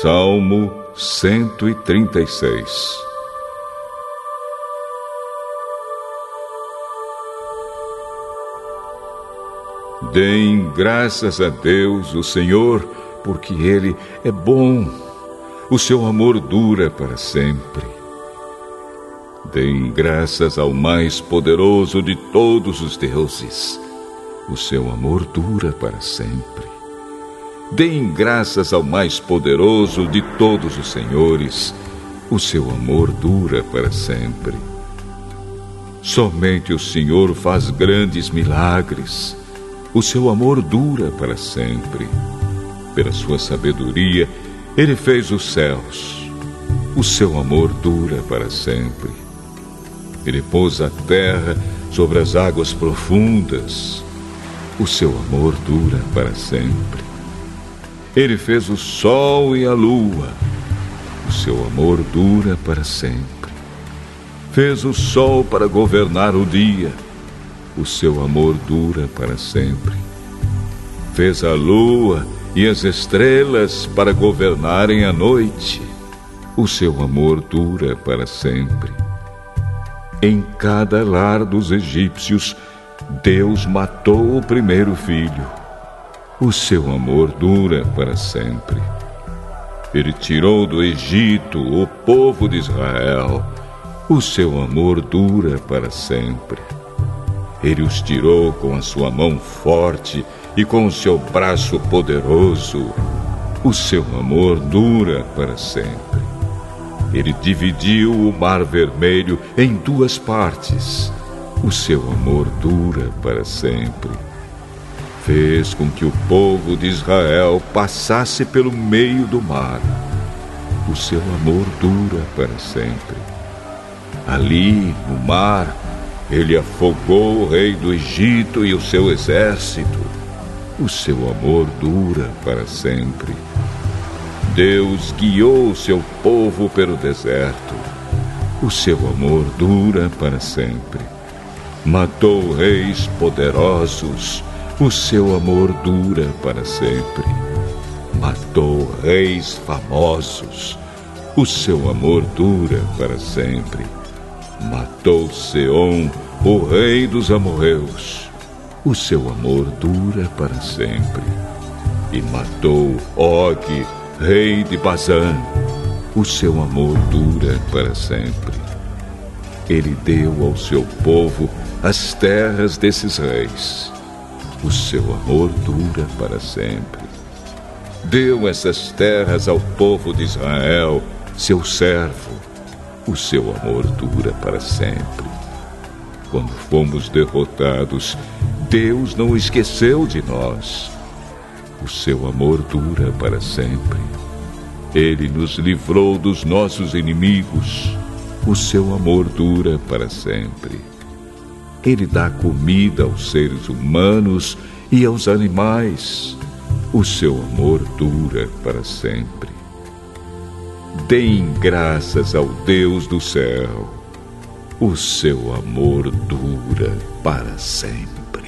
Salmo 136 Deem graças a Deus, o Senhor, porque Ele é bom, o seu amor dura para sempre. Deem graças ao mais poderoso de todos os deuses, o seu amor dura para sempre. Deem graças ao mais poderoso de todos os senhores, o seu amor dura para sempre. Somente o Senhor faz grandes milagres o seu amor dura para sempre. Pela sua sabedoria, ele fez os céus. O seu amor dura para sempre. Ele pôs a terra sobre as águas profundas. O seu amor dura para sempre. Ele fez o sol e a lua. O seu amor dura para sempre. Fez o sol para governar o dia o seu amor dura para sempre. Fez a lua e as estrelas para governarem a noite. O seu amor dura para sempre. Em cada lar dos egípcios, Deus matou o primeiro filho. O seu amor dura para sempre. Ele tirou do Egito o povo de Israel. O seu amor dura para sempre. Ele os tirou com a sua mão forte e com o seu braço poderoso. O seu amor dura para sempre. Ele dividiu o mar vermelho em duas partes. O seu amor dura para sempre. Fez com que o povo de Israel passasse pelo meio do mar. O seu amor dura para sempre. Ali, no mar, ele afogou o rei do Egito e o seu exército. O seu amor dura para sempre. Deus guiou o seu povo pelo deserto. O seu amor dura para sempre. Matou reis poderosos. O seu amor dura para sempre. Matou reis famosos. O seu amor dura para sempre Matou Seom, o rei dos amorreus. O seu amor dura para sempre. E matou Og, rei de Bazã. O seu amor dura para sempre. Ele deu ao seu povo as terras desses reis. O seu amor dura para sempre. Deu essas terras ao povo de Israel, seu servo o seu amor dura para sempre. Quando fomos derrotados, Deus não esqueceu de nós. O seu amor dura para sempre. Ele nos livrou dos nossos inimigos. O seu amor dura para sempre. Ele dá comida aos seres humanos e aos animais. O seu amor dura para sempre. Deem graças ao Deus do céu. O seu amor dura para sempre.